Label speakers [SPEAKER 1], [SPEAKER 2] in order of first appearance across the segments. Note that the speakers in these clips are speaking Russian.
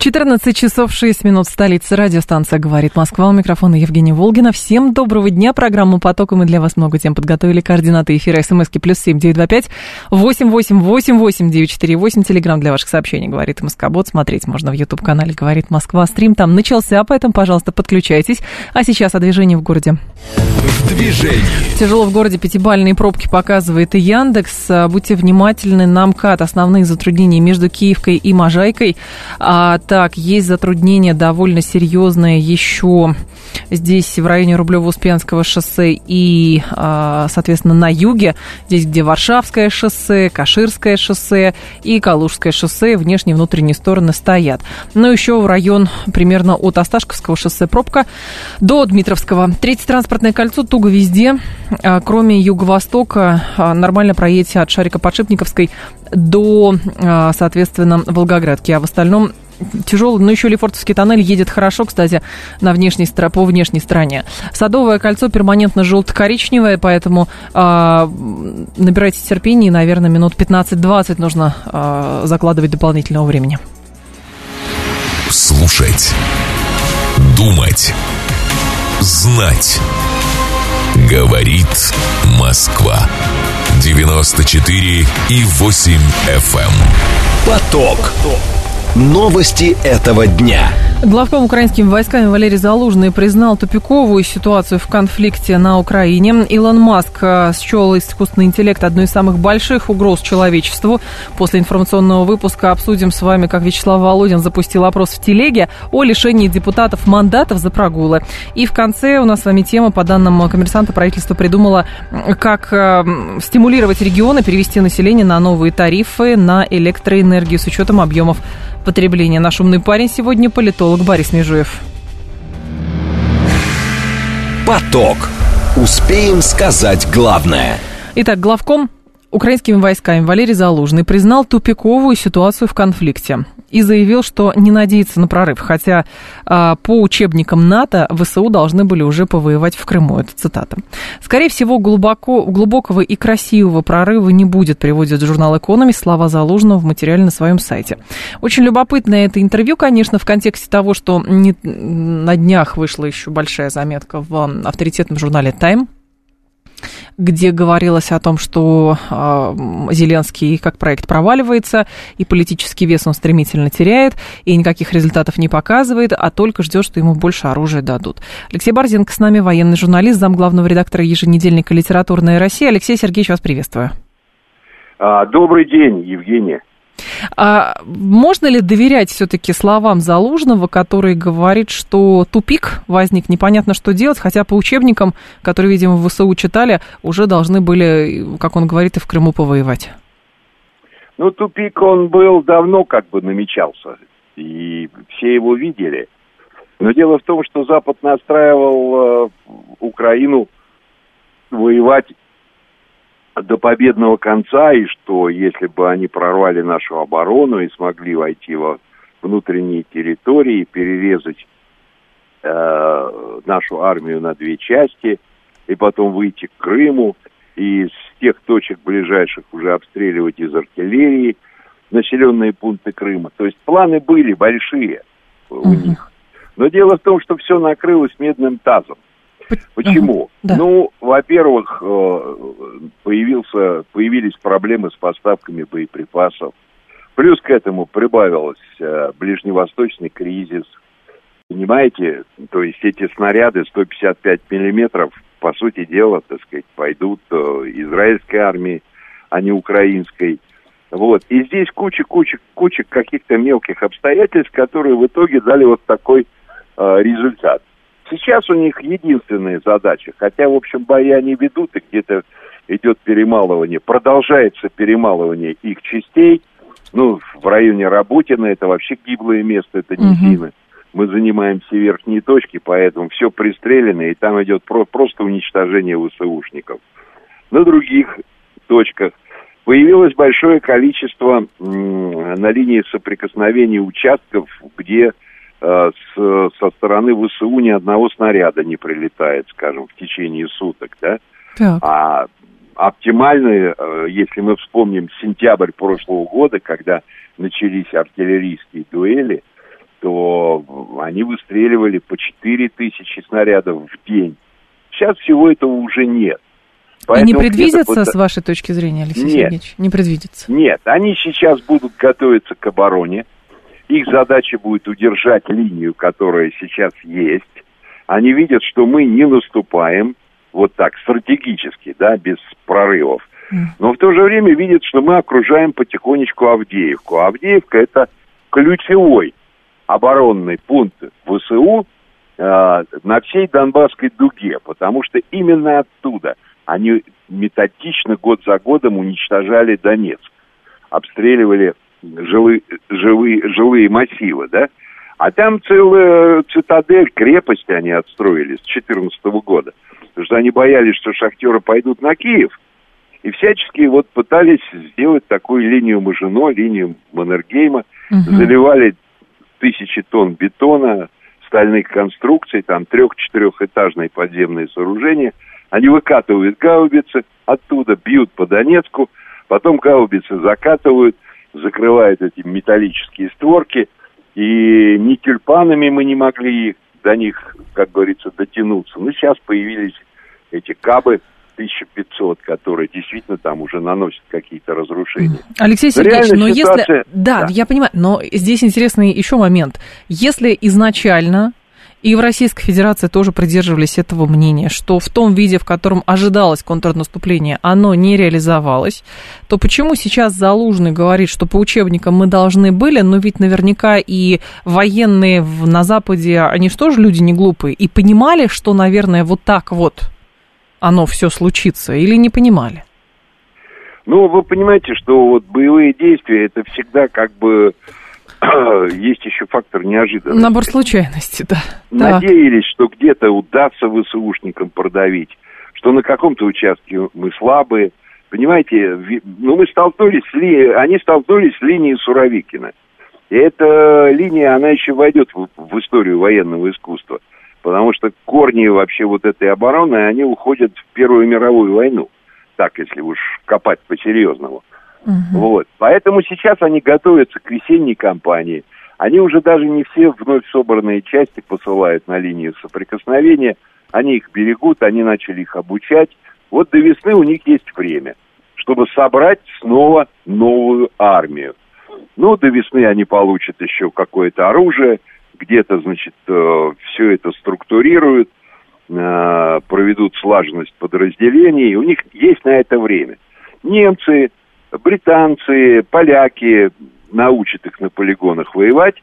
[SPEAKER 1] 14 часов 6 минут в столице. Радиостанция «Говорит Москва». У микрофона Евгения Волгина. Всем доброго дня. Программу «Поток» мы для вас много тем подготовили. Координаты эфира СМСки плюс семь девять два пять восемь восемь восемь восемь девять четыре восемь. Телеграмм для ваших сообщений «Говорит Москобот». Смотреть можно в YouTube-канале «Говорит Москва». Стрим там начался, поэтому, пожалуйста, подключайтесь. А сейчас о движении в городе.
[SPEAKER 2] В движении.
[SPEAKER 1] Тяжело в городе. Пятибальные пробки показывает и Яндекс. Будьте внимательны на МКАД. Основные затруднения между Киевкой и Можайкой. А, так, есть затруднения довольно серьезные еще здесь в районе Рублево-Успенского шоссе и, а, соответственно, на юге, здесь, где Варшавское шоссе, Каширское шоссе и Калужское шоссе, внешние и внутренние стороны стоят. Но еще в район примерно от Осташковского шоссе пробка до Дмитровского. Третье транспортное кольцо туго везде, а, кроме юго-востока, а, нормально проедете от Шарика Подшипниковской до, соответственно, Волгоградки, а в остальном тяжелый, но еще Лефортовский тоннель едет хорошо, кстати, на внешней, по внешней стороне. Садовое кольцо перманентно желто-коричневое, поэтому э, набирайте терпение, и, наверное, минут 15-20 нужно э, закладывать дополнительного времени.
[SPEAKER 2] Слушать. Думать. Знать. Говорит Москва. 94 и 8 FM. Эм. Поток. Поток. Новости этого дня.
[SPEAKER 1] Главком украинскими войсками Валерий Залужный признал тупиковую ситуацию в конфликте на Украине. Илон Маск э, счел искусственный интеллект одной из самых больших угроз человечеству. После информационного выпуска обсудим с вами, как Вячеслав Володин запустил опрос в телеге о лишении депутатов мандатов за прогулы. И в конце у нас с вами тема, по данным коммерсанта, правительство придумало, как э, стимулировать регионы перевести население на новые тарифы на электроэнергию с учетом объемов потребления. Наш умный парень сегодня политолог Борис Межуев.
[SPEAKER 2] Поток. Успеем сказать главное.
[SPEAKER 1] Итак, главком украинскими войсками Валерий Залужный признал тупиковую ситуацию в конфликте и заявил, что не надеется на прорыв, хотя а, по учебникам НАТО ВСУ должны были уже повоевать в Крыму. Это цитата. Скорее всего, глубоко, глубокого и красивого прорыва не будет, приводит журнал «Экономист» слова Залужного в материале на своем сайте. Очень любопытное это интервью, конечно, в контексте того, что не, на днях вышла еще большая заметка в авторитетном журнале «Тайм», где говорилось о том, что э, Зеленский как проект проваливается, и политический вес он стремительно теряет, и никаких результатов не показывает, а только ждет, что ему больше оружия дадут. Алексей Борзенко с нами, военный журналист, зам главного редактора еженедельника «Литературная Россия». Алексей Сергеевич, вас приветствую.
[SPEAKER 3] А, добрый день, Евгения.
[SPEAKER 1] А можно ли доверять все-таки словам Залужного, который говорит, что тупик возник, непонятно, что делать, хотя по учебникам, которые, видимо, в ВСУ читали, уже должны были, как он говорит, и в Крыму повоевать?
[SPEAKER 3] Ну, тупик он был давно как бы намечался, и все его видели. Но дело в том, что Запад настраивал э, Украину воевать до победного конца, и что если бы они прорвали нашу оборону и смогли войти во внутренние территории, перерезать э, нашу армию на две части, и потом выйти к Крыму, и из тех точек ближайших уже обстреливать из артиллерии населенные пункты Крыма. То есть планы были большие у них. Но дело в том, что все накрылось медным тазом. Почему? Да. Ну, во-первых, э, появился, появились проблемы с поставками боеприпасов. Плюс к этому прибавился э, ближневосточный кризис. Понимаете, то есть эти снаряды 155 миллиметров, по сути дела, так сказать, пойдут э, израильской армии, а не украинской. Вот. И здесь куча-куча куча каких-то мелких обстоятельств, которые в итоге дали вот такой э, результат. Сейчас у них единственная задача, хотя, в общем, бои они ведут, и где-то идет перемалывание, продолжается перемалывание их частей, ну, в районе Работина, это вообще гиблое место, это низины. Угу. Мы занимаем все верхние точки, поэтому все пристрелено, и там идет про- просто уничтожение ВСУшников. На других точках появилось большое количество на линии соприкосновения участков, где с, со стороны ВСУ ни одного снаряда не прилетает, скажем, в течение суток, да? Так. А оптимальные, э, если мы вспомним сентябрь прошлого года, когда начались артиллерийские дуэли, то они выстреливали по 4 тысячи снарядов в день. Сейчас всего этого уже нет.
[SPEAKER 1] Поэтому И не предвидится, с вашей точки зрения, Алексей нет, Сергеевич? Не предвидится?
[SPEAKER 3] Нет, они сейчас будут готовиться к обороне. Их задача будет удержать линию, которая сейчас есть. Они видят, что мы не наступаем вот так, стратегически, да, без прорывов. Но в то же время видят, что мы окружаем потихонечку Авдеевку. Авдеевка это ключевой оборонный пункт ВСУ э, на всей Донбасской дуге, потому что именно оттуда они методично год за годом уничтожали Донецк, обстреливали жилые, живые, жилые массивы, да? А там целая цитадель, крепость они отстроили с 2014 года. Потому что они боялись, что шахтеры пойдут на Киев. И всячески вот пытались сделать такую линию Мажино, линию Маннергейма. Угу. Заливали тысячи тонн бетона, стальных конструкций, там трех-четырехэтажные подземные сооружения. Они выкатывают гаубицы, оттуда бьют по Донецку, потом гаубицы закатывают, закрывают эти металлические створки, и ни тюльпанами мы не могли до них, как говорится, дотянуться. Ну, сейчас появились эти кабы, 1500, которые действительно там уже наносят какие-то разрушения.
[SPEAKER 1] Алексей Сергеевич, но ситуация... если... Да, да, я понимаю, но здесь интересный еще момент. Если изначально и в Российской Федерации тоже придерживались этого мнения, что в том виде, в котором ожидалось контрнаступление, оно не реализовалось, то почему сейчас Залужный говорит, что по учебникам мы должны были, но ведь наверняка и военные на Западе, они же тоже люди не глупые, и понимали, что, наверное, вот так вот оно все случится, или не понимали?
[SPEAKER 3] Ну, вы понимаете, что вот боевые действия это всегда как бы есть еще фактор неожиданности.
[SPEAKER 1] Набор случайностей, да.
[SPEAKER 3] Надеялись, что где-то удастся ВСУшникам продавить, что на каком-то участке мы слабые. Понимаете, ну мы столкнулись с ли... они столкнулись с линией Суровикина. И эта линия, она еще войдет в, в историю военного искусства. Потому что корни вообще вот этой обороны, они уходят в Первую мировую войну. Так, если уж копать по-серьезному. Угу. Вот. Поэтому сейчас они готовятся к весенней кампании. Они уже даже не все вновь собранные части посылают на линию соприкосновения. Они их берегут, они начали их обучать. Вот до весны у них есть время, чтобы собрать снова новую армию. Ну, до весны они получат еще какое-то оружие, где-то, значит, э, все это структурируют, э, проведут слаженность подразделений. У них есть на это время. Немцы, британцы, поляки научат их на полигонах воевать,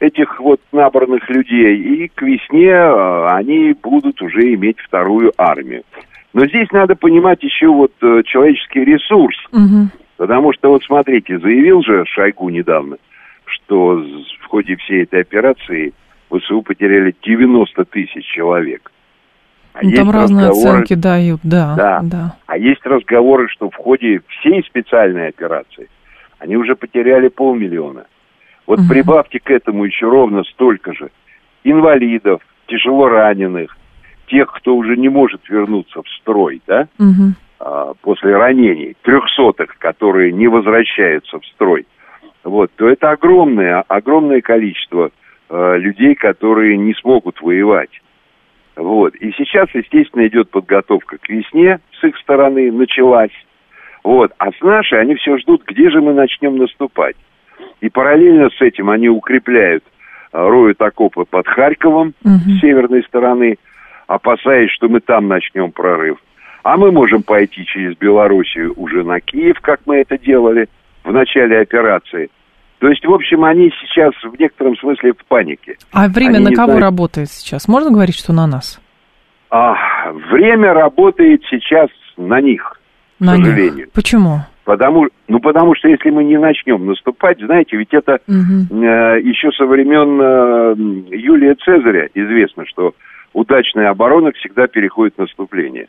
[SPEAKER 3] этих вот набранных людей, и к весне э, они будут уже иметь вторую армию. Но здесь надо понимать еще вот человеческий ресурс, угу. потому что вот смотрите, заявил же Шойгу недавно, что в ходе всей этой операции ВСУ потеряли 90 тысяч человек.
[SPEAKER 1] А ну, там разные оценки дают, да,
[SPEAKER 3] да. Да. А есть разговоры, что в ходе всей специальной операции они уже потеряли полмиллиона. Вот угу. прибавьте к этому еще ровно столько же инвалидов, тяжело раненых, тех, кто уже не может вернуться в строй, да, угу. а, после ранений, трехсотых, которые не возвращаются в строй вот, то это огромное, огромное количество э, людей, которые не смогут воевать. Вот. И сейчас, естественно, идет подготовка к весне с их стороны, началась. Вот. А с нашей они все ждут, где же мы начнем наступать. И параллельно с этим они укрепляют, э, роют окопы под Харьковом угу. с северной стороны, опасаясь, что мы там начнем прорыв. А мы можем пойти через Белоруссию уже на Киев, как мы это делали в начале операции. То есть, в общем, они сейчас в некотором смысле в панике.
[SPEAKER 1] А время они на кого знают... работает сейчас? Можно говорить, что на нас?
[SPEAKER 3] А, время работает сейчас на них, на к сожалению. Них.
[SPEAKER 1] Почему?
[SPEAKER 3] Потому, ну, потому что если мы не начнем наступать, знаете, ведь это угу. э, еще со времен э, Юлия Цезаря известно, что удачная оборона всегда переходит в наступление.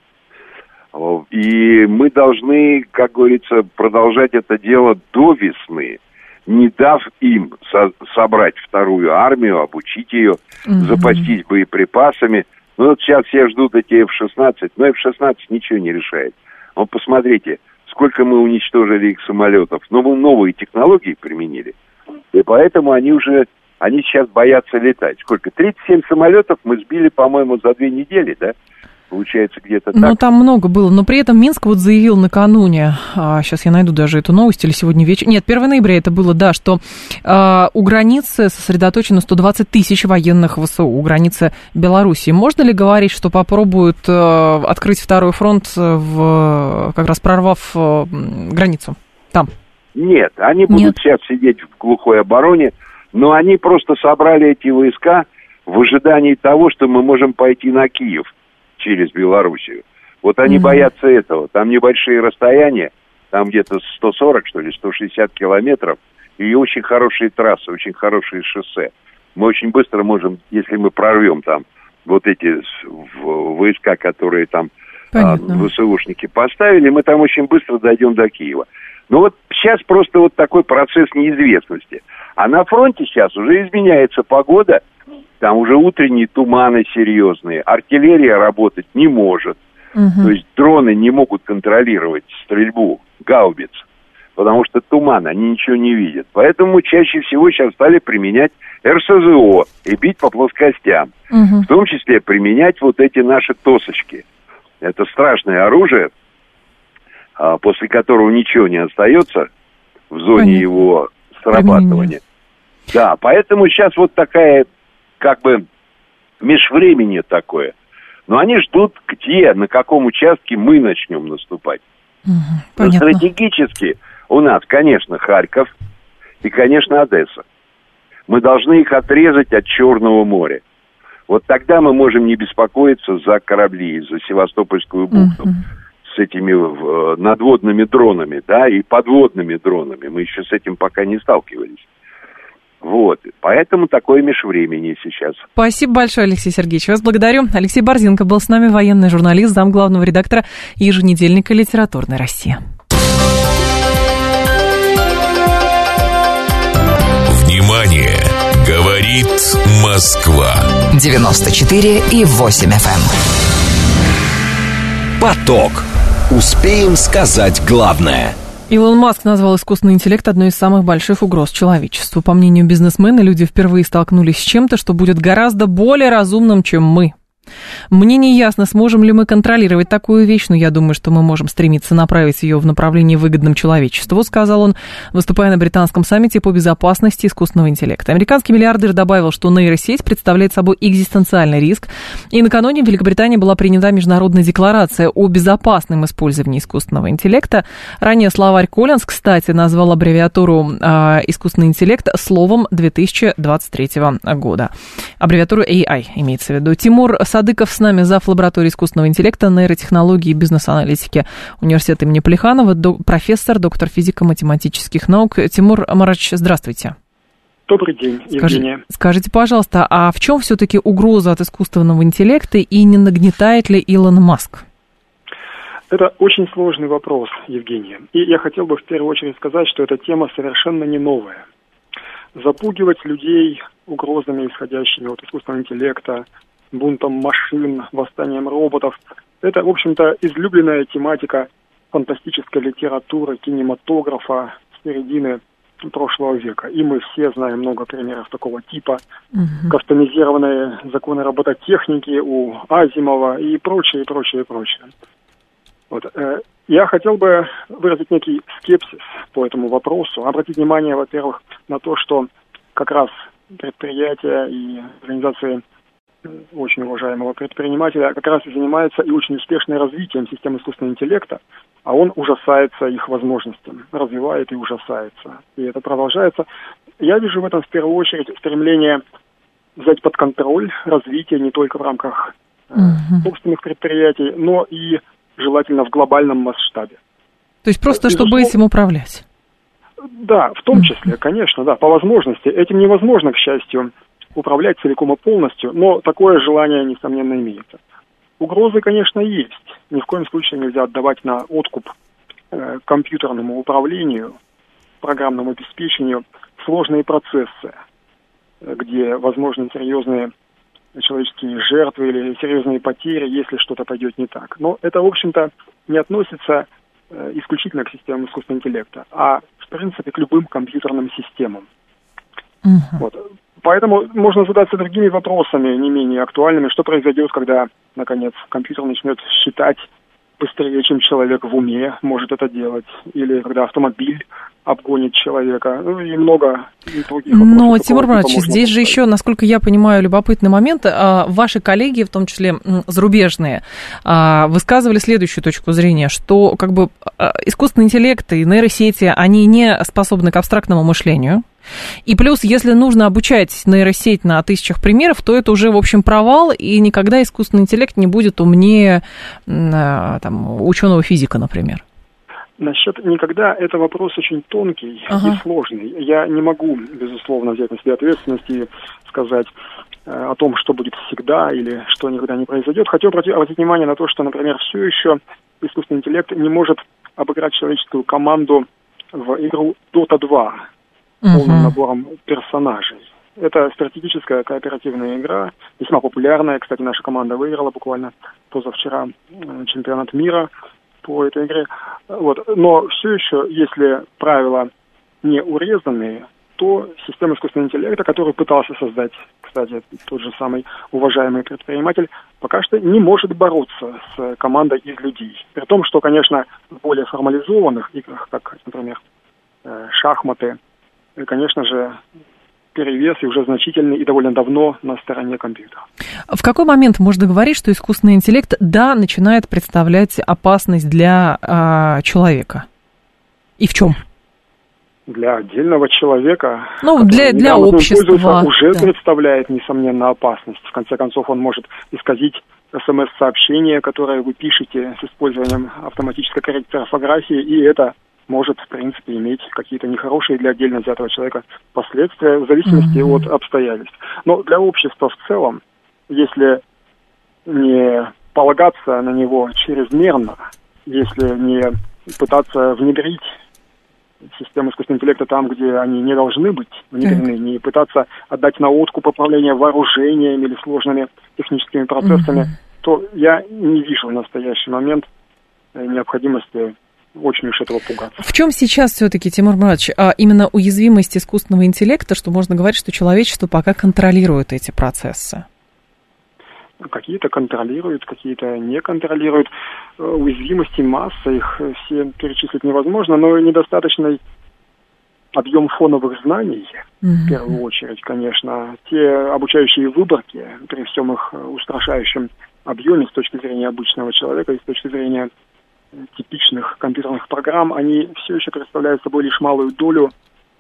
[SPEAKER 3] И мы должны, как говорится, продолжать это дело до весны, не дав им со- собрать вторую армию, обучить ее, угу. запастись боеприпасами. Ну вот сейчас все ждут эти F-16, но F-16 ничего не решает. Вот посмотрите, сколько мы уничтожили их самолетов. Но мы новые технологии применили. И поэтому они уже, они сейчас боятся летать. Сколько? 37 самолетов мы сбили, по-моему, за две недели, да? Получается где-то
[SPEAKER 1] ну, так. Ну, там много было, но при этом Минск вот заявил накануне, а, сейчас я найду даже эту новость, или сегодня вечером, нет, 1 ноября это было, да, что а, у границы сосредоточено 120 тысяч военных ВСУ, у границы Белоруссии. Можно ли говорить, что попробуют а, открыть второй фронт, в, как раз прорвав а, границу там?
[SPEAKER 3] Нет, они будут нет. сейчас сидеть в глухой обороне, но они просто собрали эти войска в ожидании того, что мы можем пойти на Киев – через Белоруссию. Вот они mm-hmm. боятся этого. Там небольшие расстояния, там где-то 140, что ли, 160 километров, и очень хорошие трассы, очень хорошие шоссе. Мы очень быстро можем, если мы прорвем там вот эти войска, которые там а, ВСУшники поставили, мы там очень быстро дойдем до Киева. Но вот сейчас просто вот такой процесс неизвестности. А на фронте сейчас уже изменяется погода, там уже утренние туманы серьезные, артиллерия работать не может. Угу. То есть дроны не могут контролировать стрельбу гаубиц, потому что туман, они ничего не видят. Поэтому чаще всего сейчас стали применять РСЗО и бить по плоскостям. Угу. В том числе применять вот эти наши тосочки. Это страшное оружие, а, после которого ничего не остается в зоне Понятно. его срабатывания. Применение. Да, поэтому сейчас вот такая как бы межвремение такое. Но они ждут, где, на каком участке мы начнем наступать. Угу, Но стратегически у нас, конечно, Харьков и, конечно, Одесса. Мы должны их отрезать от Черного моря. Вот тогда мы можем не беспокоиться за корабли, за Севастопольскую бухту. Угу. С этими э, надводными дронами, да, и подводными дронами. Мы еще с этим пока не сталкивались. Вот. Поэтому такое межвремени сейчас.
[SPEAKER 1] Спасибо большое, Алексей Сергеевич. Вас благодарю. Алексей Борзенко был с нами, военный журналист, зам главного редактора еженедельника «Литературная Россия».
[SPEAKER 2] Внимание! Говорит Москва. 94 и 8 FM. Эм. Поток. Успеем сказать главное –
[SPEAKER 1] Илон Маск назвал искусственный интеллект одной из самых больших угроз человечеству. По мнению бизнесмена, люди впервые столкнулись с чем-то, что будет гораздо более разумным, чем мы. Мне не ясно, сможем ли мы контролировать такую вещь, но я думаю, что мы можем стремиться направить ее в направлении выгодном человечеству, сказал он, выступая на британском саммите по безопасности искусственного интеллекта. Американский миллиардер добавил, что нейросеть представляет собой экзистенциальный риск, и накануне в Великобритании была принята международная декларация о безопасном использовании искусственного интеллекта. Ранее словарь Коллинз, кстати, назвал аббревиатуру э, искусственный интеллект словом 2023 года. Аббревиатуру AI имеется в виду. Тимур Садыков с нами, зав. лаборатории искусственного интеллекта, нейротехнологии и бизнес-аналитики университета имени Плеханова, до, профессор, доктор физико-математических наук. Тимур Марач, здравствуйте.
[SPEAKER 4] Добрый день, Евгения.
[SPEAKER 1] Скажи, скажите, пожалуйста, а в чем все-таки угроза от искусственного интеллекта и не нагнетает ли Илон Маск?
[SPEAKER 4] Это очень сложный вопрос, Евгения. И я хотел бы в первую очередь сказать, что эта тема совершенно не новая. Запугивать людей угрозами, исходящими от искусственного интеллекта, бунтом машин, восстанием роботов. Это, в общем-то, излюбленная тематика фантастической литературы, кинематографа середины прошлого века. И мы все знаем много примеров такого типа. Угу. Кастомизированные законы робототехники у Азимова и прочее, прочее, и прочее. Вот. Э, я хотел бы выразить некий скепсис по этому вопросу. Обратить внимание, во-первых, на то, что как раз предприятия и организации очень уважаемого предпринимателя, как раз и занимается и очень успешным развитием системы искусственного интеллекта, а он ужасается их возможностям, развивает и ужасается. И это продолжается. Я вижу в этом в первую очередь стремление взять под контроль развитие не только в рамках uh собственных предприятий, но и желательно в глобальном масштабе.
[SPEAKER 1] То есть просто, Безусловно, чтобы этим управлять?
[SPEAKER 4] Да, в том числе, конечно, да, по возможности. Этим невозможно, к счастью, управлять целиком и полностью, но такое желание, несомненно, имеется. угрозы, конечно, есть. Ни в коем случае нельзя отдавать на откуп э, компьютерному управлению, программному обеспечению сложные процессы, э, где возможны серьезные человеческие жертвы или серьезные потери, если что-то пойдет не так. Но это, в общем-то, не относится э, исключительно к системам искусственного интеллекта, а, в принципе, к любым компьютерным системам. Uh-huh. Вот. Поэтому можно задаться другими вопросами, не менее актуальными, что произойдет, когда, наконец, компьютер начнет считать быстрее, чем человек в уме может это делать, или когда автомобиль обгонит человека, ну и много других
[SPEAKER 1] Но, Тимур Иванович, здесь же еще, насколько я понимаю, любопытный момент. А, ваши коллеги, в том числе зарубежные, а, высказывали следующую точку зрения, что как бы а, искусственный интеллект и нейросети, они не способны к абстрактному мышлению, и плюс, если нужно обучать нейросеть на тысячах примеров, то это уже, в общем, провал, и никогда искусственный интеллект не будет умнее там, ученого физика, например.
[SPEAKER 4] Насчет никогда это вопрос очень тонкий ага. и сложный. Я не могу, безусловно, взять на себя ответственность и сказать э, о том, что будет всегда или что никогда не произойдет. Хотел обратить внимание на то, что, например, все еще искусственный интеллект не может обыграть человеческую команду в игру Dota 2 полным набором персонажей. Это стратегическая кооперативная игра, весьма популярная. Кстати, наша команда выиграла буквально позавчера э, чемпионат мира по этой игре. Вот. Но все еще, если правила не урезанные, то система искусственного интеллекта, которую пытался создать, кстати, тот же самый уважаемый предприниматель, пока что не может бороться с командой из людей. При том, что, конечно, в более формализованных играх, как, например, э, шахматы, конечно же, перевес и уже значительный и довольно давно на стороне компьютера.
[SPEAKER 1] В какой момент можно говорить, что искусственный интеллект, да, начинает представлять опасность для э, человека? И в чем?
[SPEAKER 4] Для отдельного человека,
[SPEAKER 1] ну, для, для общества,
[SPEAKER 4] уже да. представляет, несомненно, опасность. В конце концов, он может исказить смс-сообщение, которое вы пишете с использованием автоматической коррекции орфографии, и это может, в принципе, иметь какие-то нехорошие для отдельно взятого человека последствия в зависимости mm-hmm. от обстоятельств. Но для общества в целом, если не полагаться на него чрезмерно, если не пытаться внедрить систему искусственного интеллекта там, где они не должны быть внедрены, mm-hmm. не пытаться отдать на откуп управление вооружениями или сложными техническими процессами, mm-hmm. то я не вижу в настоящий момент необходимости очень уж этого пугаться.
[SPEAKER 1] В чем сейчас все-таки, Тимур Муратович, а именно уязвимость искусственного интеллекта, что можно говорить, что человечество пока контролирует эти процессы?
[SPEAKER 4] Какие-то контролируют, какие-то не контролируют. Э, уязвимости масса, их все перечислить невозможно, но недостаточный объем фоновых знаний, mm-hmm. в первую очередь, конечно, те обучающие выборки при всем их устрашающем объеме с точки зрения обычного человека и с точки зрения типичных компьютерных программ, они все еще представляют собой лишь малую долю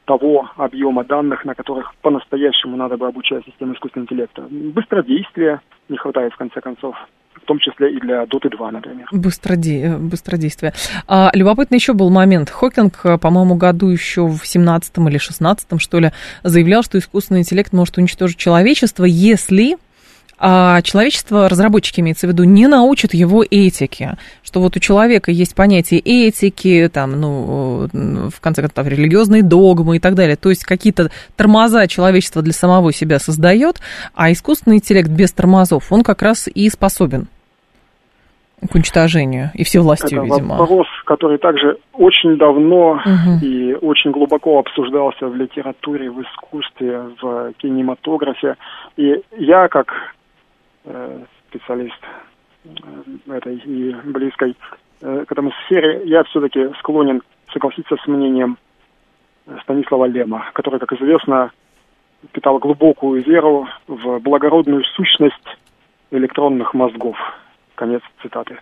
[SPEAKER 4] того объема данных, на которых по-настоящему надо бы обучать систему искусственного интеллекта. Быстродействия не хватает, в конце концов в том числе и для Dota 2, например.
[SPEAKER 1] Быстроде... Быстродействие. А, любопытный еще был момент. Хокинг, по-моему, году еще в 17 или 16 что ли, заявлял, что искусственный интеллект может уничтожить человечество, если а человечество, разработчики имеется в виду, не научат его этике, что вот у человека есть понятие этики, там, ну, в конце концов, религиозные догмы и так далее, то есть какие-то тормоза человечество для самого себя создает, а искусственный интеллект без тормозов, он как раз и способен к уничтожению и всевластию,
[SPEAKER 4] Это
[SPEAKER 1] видимо.
[SPEAKER 4] вопрос, который также очень давно угу. и очень глубоко обсуждался в литературе, в искусстве, в кинематографе. И я, как специалист э, этой и близкой э, к этому сфере, я все-таки склонен согласиться с мнением Станислава Лема, который, как известно, питал глубокую веру в благородную сущность электронных мозгов. Конец цитаты.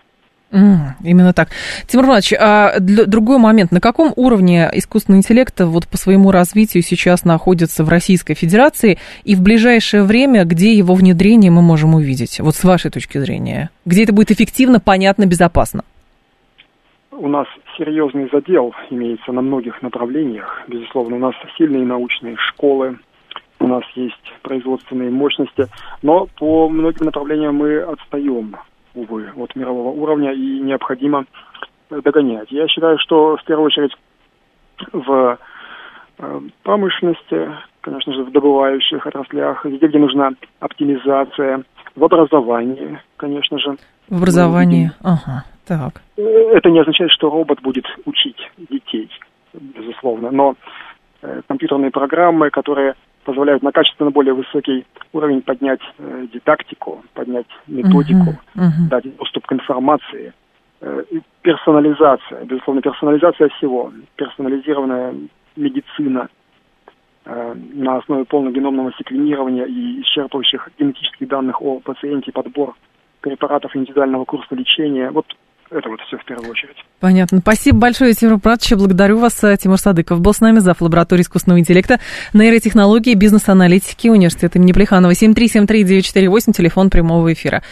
[SPEAKER 1] Mm, именно так. Тимур Иванович, а другой момент. На каком уровне искусственный интеллект вот по своему развитию сейчас находится в Российской Федерации и в ближайшее время, где его внедрение мы можем увидеть? Вот с вашей точки зрения. Где это будет эффективно, понятно, безопасно?
[SPEAKER 4] У нас серьезный задел имеется на многих направлениях. Безусловно, у нас сильные научные школы, у нас есть производственные мощности, но по многим направлениям мы отстаем увы, от мирового уровня и необходимо догонять. Я считаю, что в первую очередь в э, промышленности, конечно же, в добывающих отраслях, везде, где нужна оптимизация, в образовании, конечно же.
[SPEAKER 1] В образовании, ага, так.
[SPEAKER 4] Это не означает, что робот будет учить детей, безусловно, но э, компьютерные программы, которые позволяют на качественно более высокий уровень поднять э, дидактику, поднять методику, uh-huh, uh-huh. дать доступ к информации – Э, персонализация, безусловно, персонализация всего, персонализированная медицина э, на основе полногеномного секвенирования и исчерпывающих генетических данных о пациенте, подбор препаратов индивидуального курса лечения. Вот это вот все в первую очередь.
[SPEAKER 1] Понятно. Спасибо большое, Тимур Пратович. Благодарю вас. Тимур Садыков был с нами, зав. лаборатории искусственного интеллекта, нейротехнологии, бизнес-аналитики университета имени Плеханова. 7373948, телефон прямого эфира.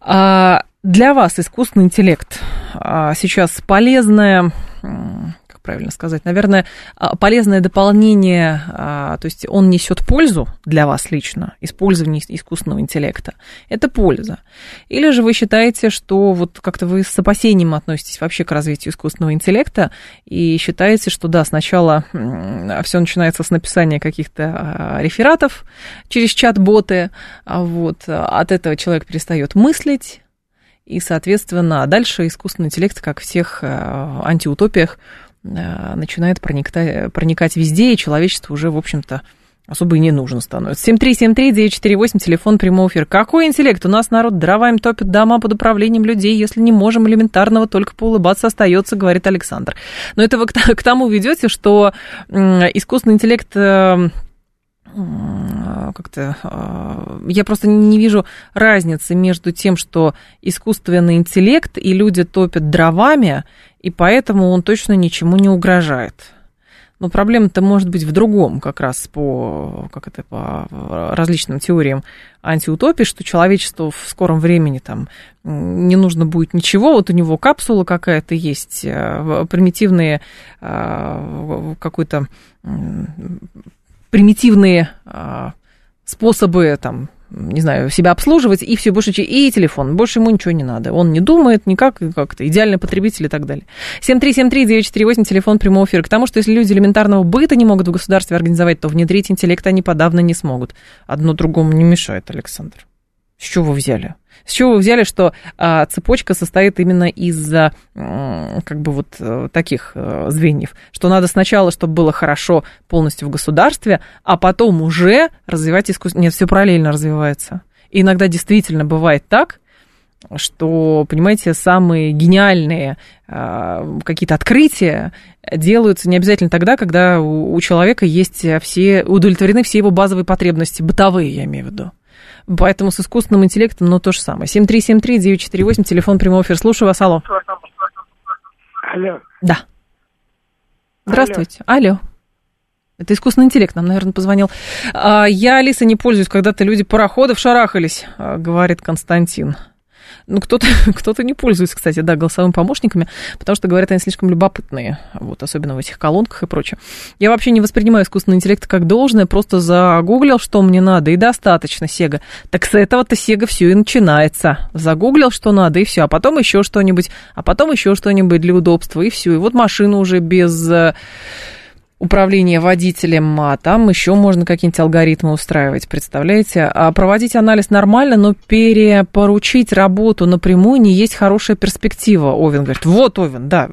[SPEAKER 1] А, для вас искусственный интеллект а, сейчас полезное, как правильно сказать, наверное, а, полезное дополнение, а, то есть он несет пользу для вас лично, использование искусственного интеллекта. Это польза. Или же вы считаете, что вот как-то вы с опасением относитесь вообще к развитию искусственного интеллекта и считаете, что да, сначала все начинается с написания каких-то рефератов через чат-боты, вот, от этого человек перестает мыслить, и, соответственно, дальше искусственный интеллект, как в всех антиутопиях, начинает проникать, проникать везде, и человечество уже, в общем-то, особо и не нужно становится. 7373948, телефон прямого эфира. Какой интеллект? У нас народ дровами топит дома под управлением людей. Если не можем элементарного, только поулыбаться остается, говорит Александр. Но это вы к тому ведете, что искусственный интеллект э, как-то а, я просто не вижу разницы между тем, что искусственный интеллект и люди топят дровами, и поэтому он точно ничему не угрожает. Но проблема-то может быть в другом, как раз по, как это, по различным теориям антиутопии, что человечеству в скором времени там не нужно будет ничего, вот у него капсула какая-то есть, э, примитивные э, какой-то примитивные а, способы там не знаю, себя обслуживать, и все больше, и телефон. Больше ему ничего не надо. Он не думает никак, как-то идеальный потребитель и так далее. 7373948, телефон прямого эфира. К тому, что если люди элементарного быта не могут в государстве организовать, то внедрить интеллект они подавно не смогут. Одно другому не мешает, Александр. С чего вы взяли? С чего вы взяли, что а, цепочка состоит именно из а, как бы вот а, таких а, звеньев? Что надо сначала, чтобы было хорошо полностью в государстве, а потом уже развивать искусство. Нет, все параллельно развивается. И иногда действительно бывает так, что, понимаете, самые гениальные э, какие-то открытия делаются не обязательно тогда, когда у, у человека есть все, удовлетворены все его базовые потребности, бытовые, я имею в виду. Поэтому с искусственным интеллектом, ну, то же самое. 7373-948, телефон прямого эфира. Слушаю вас, алло.
[SPEAKER 5] Алло.
[SPEAKER 1] Да. Здравствуйте. Алло. алло. Это искусственный интеллект нам, наверное, позвонил. А, я, Алиса, не пользуюсь, когда-то люди пароходов шарахались, а, говорит Константин. Ну, кто-то кто не пользуется, кстати, да, голосовыми помощниками, потому что, говорят, они слишком любопытные, вот, особенно в этих колонках и прочее. Я вообще не воспринимаю искусственный интеллект как должное, просто загуглил, что мне надо, и достаточно Сега. Так с этого-то Сега все и начинается. Загуглил, что надо, и все, а потом еще что-нибудь, а потом еще что-нибудь для удобства, и все. И вот машина уже без э, управление водителем, а там еще можно какие-нибудь алгоритмы устраивать, представляете? А проводить анализ нормально, но перепоручить работу напрямую не есть хорошая перспектива, Овен говорит. Вот, Овен, да,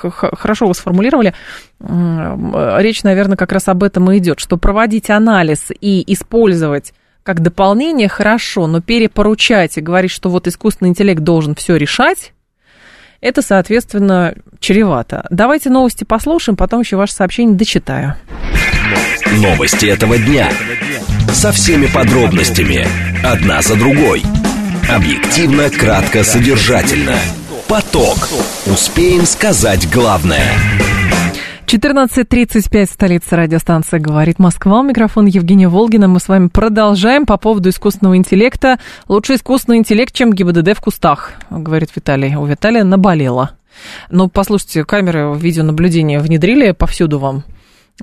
[SPEAKER 1] хорошо вы сформулировали. Речь, наверное, как раз об этом и идет, что проводить анализ и использовать как дополнение хорошо, но перепоручать и говорить, что вот искусственный интеллект должен все решать, это, соответственно, чревато. Давайте новости послушаем, потом еще ваше сообщение дочитаю.
[SPEAKER 2] Новости этого дня. Со всеми подробностями. Одна за другой. Объективно, кратко, содержательно. Поток. Успеем сказать главное.
[SPEAKER 1] 14.35, столица радиостанция «Говорит Москва». У микрофона Евгения Волгина. Мы с вами продолжаем по поводу искусственного интеллекта. Лучше искусственный интеллект, чем ГИБДД в кустах, говорит Виталий. У Виталия наболело. Но послушайте, камеры видеонаблюдения внедрили повсюду вам?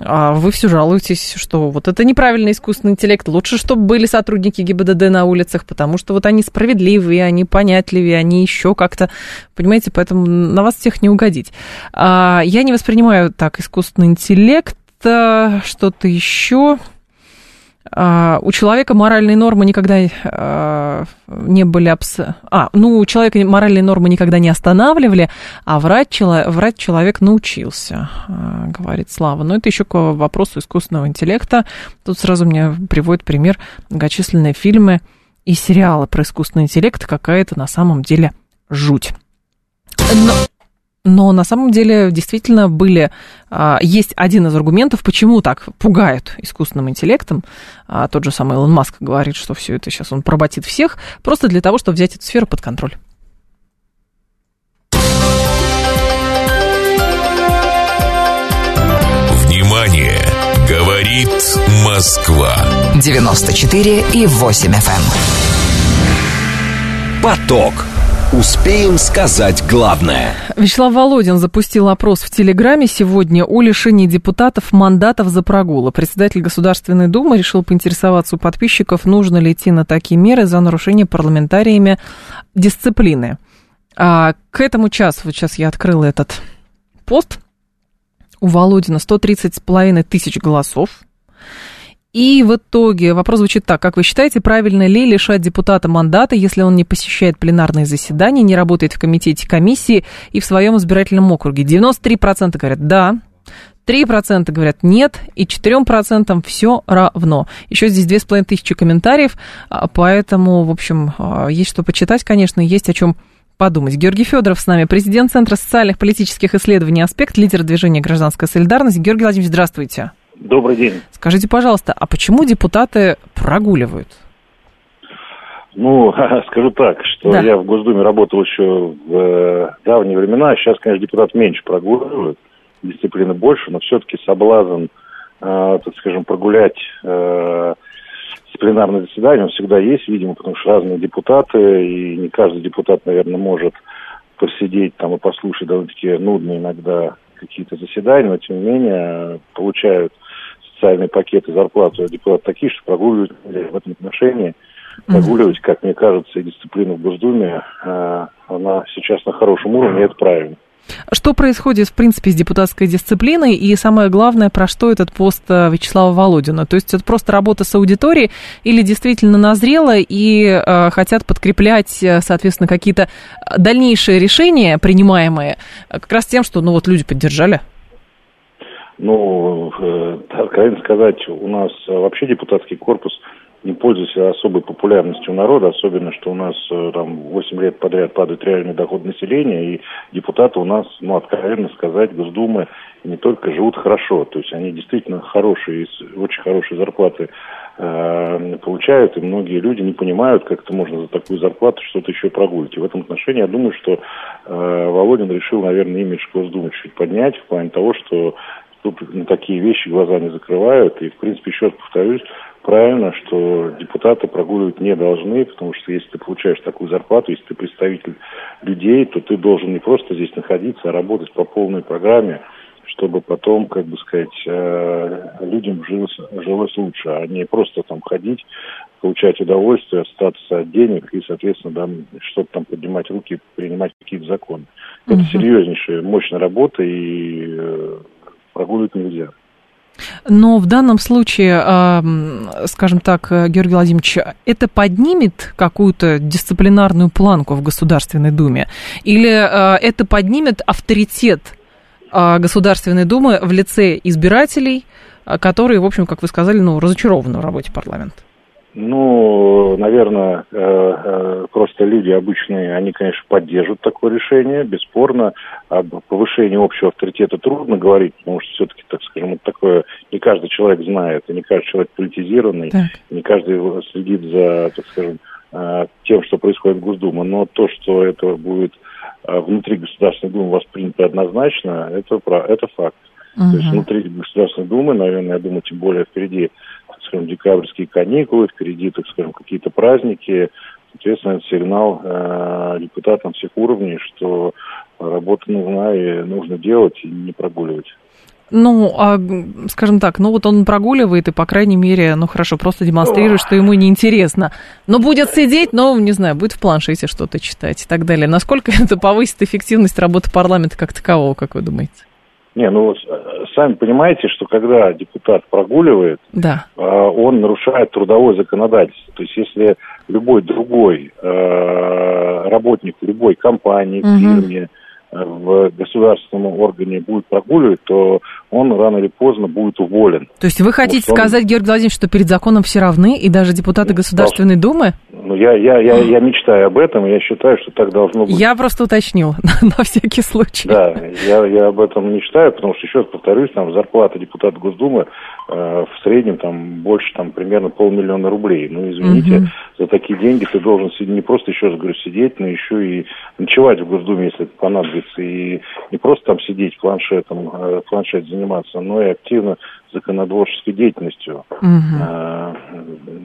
[SPEAKER 1] А вы все жалуетесь, что вот это неправильный искусственный интеллект. Лучше, чтобы были сотрудники ГИБДД на улицах, потому что вот они справедливые, они понятливые, они еще как-то, понимаете, поэтому на вас всех не угодить. А, я не воспринимаю так искусственный интеллект, что-то еще. Uh, у человека моральные нормы никогда uh, не были... Абс... А, ну, у человека моральные нормы никогда не останавливали, а врать, чело... врать человек научился, uh, говорит Слава. Но это еще к вопросу искусственного интеллекта. Тут сразу мне приводит пример многочисленные фильмы и сериалы про искусственный интеллект. Какая-то на самом деле жуть. Но... Но на самом деле действительно были, а, есть один из аргументов, почему так пугают искусственным интеллектом. А, тот же самый Илон Маск говорит, что все это сейчас он проботит всех, просто для того, чтобы взять эту сферу под контроль.
[SPEAKER 2] Внимание! Говорит Москва.
[SPEAKER 6] 94 и 8 FM. Эм.
[SPEAKER 2] Поток. Успеем сказать главное.
[SPEAKER 1] Вячеслав Володин запустил опрос в Телеграме сегодня о лишении депутатов мандатов за прогулы. Председатель Государственной Думы решил поинтересоваться у подписчиков, нужно ли идти на такие меры за нарушение парламентариями дисциплины. А к этому часу, вот сейчас я открыла этот пост, у Володина 130 с половиной тысяч голосов. И в итоге вопрос звучит так. Как вы считаете, правильно ли лишать депутата мандата, если он не посещает пленарные заседания, не работает в комитете комиссии и в своем избирательном округе? 93% говорят «да», 3% говорят нет, и 4% все равно. Еще здесь 2500 комментариев, а, поэтому, в общем, а, есть что почитать, конечно, есть о чем подумать. Георгий Федоров с нами, президент Центра социальных политических исследований «Аспект», лидер движения «Гражданская солидарность». Георгий Владимирович, здравствуйте.
[SPEAKER 7] Добрый день.
[SPEAKER 1] Скажите, пожалуйста, а почему депутаты прогуливают?
[SPEAKER 7] Ну, скажу так, что да. я в Госдуме работал еще в э, давние времена, сейчас, конечно, депутат меньше прогуливают, дисциплины больше, но все-таки соблазн, э, так скажем, прогулять э, дисциплинарное заседание, он всегда есть, видимо, потому что разные депутаты, и не каждый депутат, наверное, может посидеть там и послушать довольно-таки нудные иногда какие-то заседания, но тем не менее получают социальные пакеты, зарплату депутат такие, что прогуливать в этом отношении, прогуливать, как мне кажется, и дисциплину в Госдуме, э, она сейчас на хорошем уровне, и это правильно.
[SPEAKER 1] Что происходит, в принципе, с депутатской дисциплиной и, самое главное, про что этот пост э, Вячеслава Володина? То есть это просто работа с аудиторией или действительно назрело и э, хотят подкреплять, э, соответственно, какие-то дальнейшие решения, принимаемые, как раз тем, что, ну, вот люди поддержали?
[SPEAKER 7] Ну, э, откровенно сказать, у нас вообще депутатский корпус не пользуется особой популярностью у народа, особенно, что у нас э, там 8 лет подряд падает реальный доход населения, и депутаты у нас, ну, откровенно сказать, Госдумы не только живут хорошо, то есть они действительно хорошие, очень хорошие зарплаты э, получают, и многие люди не понимают, как это можно за такую зарплату что-то еще прогулить. И в этом отношении я думаю, что э, Володин решил, наверное, имидж Госдумы чуть поднять в плане того, что тут на такие вещи глаза не закрывают. И, в принципе, еще раз повторюсь, правильно, что депутаты прогуливать не должны, потому что если ты получаешь такую зарплату, если ты представитель людей, то ты должен не просто здесь находиться, а работать по полной программе, чтобы потом, как бы сказать, э, людям жилось, жилось лучше, а не просто там ходить, получать удовольствие, остаться от денег и, соответственно, там, что-то там поднимать руки, принимать какие-то законы. Это серьезнейшая, мощная работа, и э, прогуливать нельзя.
[SPEAKER 1] Но в данном случае, скажем так, Георгий Владимирович, это поднимет какую-то дисциплинарную планку в Государственной Думе? Или а, это поднимет авторитет а, Государственной Думы в лице избирателей, а, которые, в общем, как вы сказали, ну, разочарованы в работе парламента?
[SPEAKER 7] Ну, наверное, э, э, просто люди обычные, они, конечно, поддержат такое решение, бесспорно. Об повышении общего авторитета трудно говорить, потому что все-таки, так скажем, такое не каждый человек знает, и не каждый человек политизированный, так. не каждый следит за, так скажем, э, тем, что происходит в Госдуме. Но то, что это будет внутри Государственной Думы воспринято однозначно, это, это факт. Угу. То есть внутри Государственной Думы, наверное, я думаю, тем более впереди скажем, декабрьские каникулы, впереди, так скажем, какие-то праздники. Соответственно, это сигнал э, депутатам всех уровней, что работа нужна и нужно делать, и не прогуливать.
[SPEAKER 1] Ну, а, скажем так, ну вот он прогуливает и, по крайней мере, ну хорошо, просто демонстрирует, что ему неинтересно. Но будет сидеть, но, не знаю, будет в планшете что-то читать и так далее. Насколько это повысит эффективность работы парламента как такового, как вы думаете?
[SPEAKER 7] Не, ну э, сами понимаете, что когда депутат прогуливает,
[SPEAKER 1] да.
[SPEAKER 7] Э, он нарушает трудовое законодательство. То есть если любой другой э, работник любой компании, угу. фирме, в государственном органе будет прогуливать, то он рано или поздно будет уволен.
[SPEAKER 1] То есть вы хотите он... сказать, Георгий Владимирович, что перед законом все равны, и даже депутаты Государственной Думы?
[SPEAKER 7] Ну, я, я, я, я мечтаю об этом, я считаю, что так должно быть.
[SPEAKER 1] Я просто уточнил, на всякий случай.
[SPEAKER 7] Да, я, я об этом мечтаю, потому что, еще раз повторюсь, там зарплата депутата Госдумы э, в среднем там больше там примерно полмиллиона рублей. Ну, извините, угу. за такие деньги ты должен не просто, еще раз говорю, сидеть, но еще и ночевать в Госдуме, если это понадобится, и не просто там сидеть планшетом, э, планшет заниматься, но и активно законотворческой деятельностью угу. э,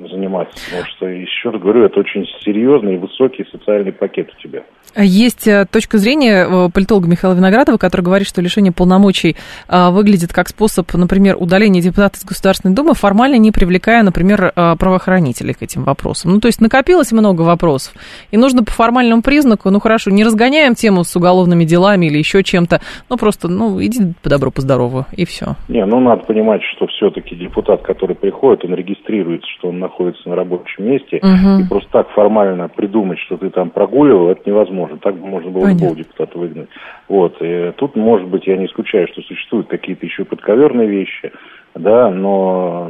[SPEAKER 7] заниматься. Потому что, еще раз говорю, это очень серьезный и высокий социальный пакет у тебя.
[SPEAKER 1] Есть э, точка зрения э, политолога Михаила Виноградова, который говорит, что лишение полномочий э, выглядит как способ, например, удаления депутата из Государственной Думы, формально не привлекая, например, правоохранителей к этим вопросам. Ну, то есть накопилось много вопросов, и нужно по формальному признаку, ну, хорошо, не разгоняем тему с уголовными делами или еще чем-то, ну, просто, ну, иди по добру, по здорову, и все.
[SPEAKER 7] Не, ну, надо понимать, что все-таки депутат, который приходит, он регистрируется, что он находится на рабочем месте, угу. и просто так формально придумать, что ты там прогуливал, это невозможно. Так можно было любого депутата выгнать. Вот. И тут, может быть, я не исключаю, что существуют какие-то еще подковерные вещи, да, но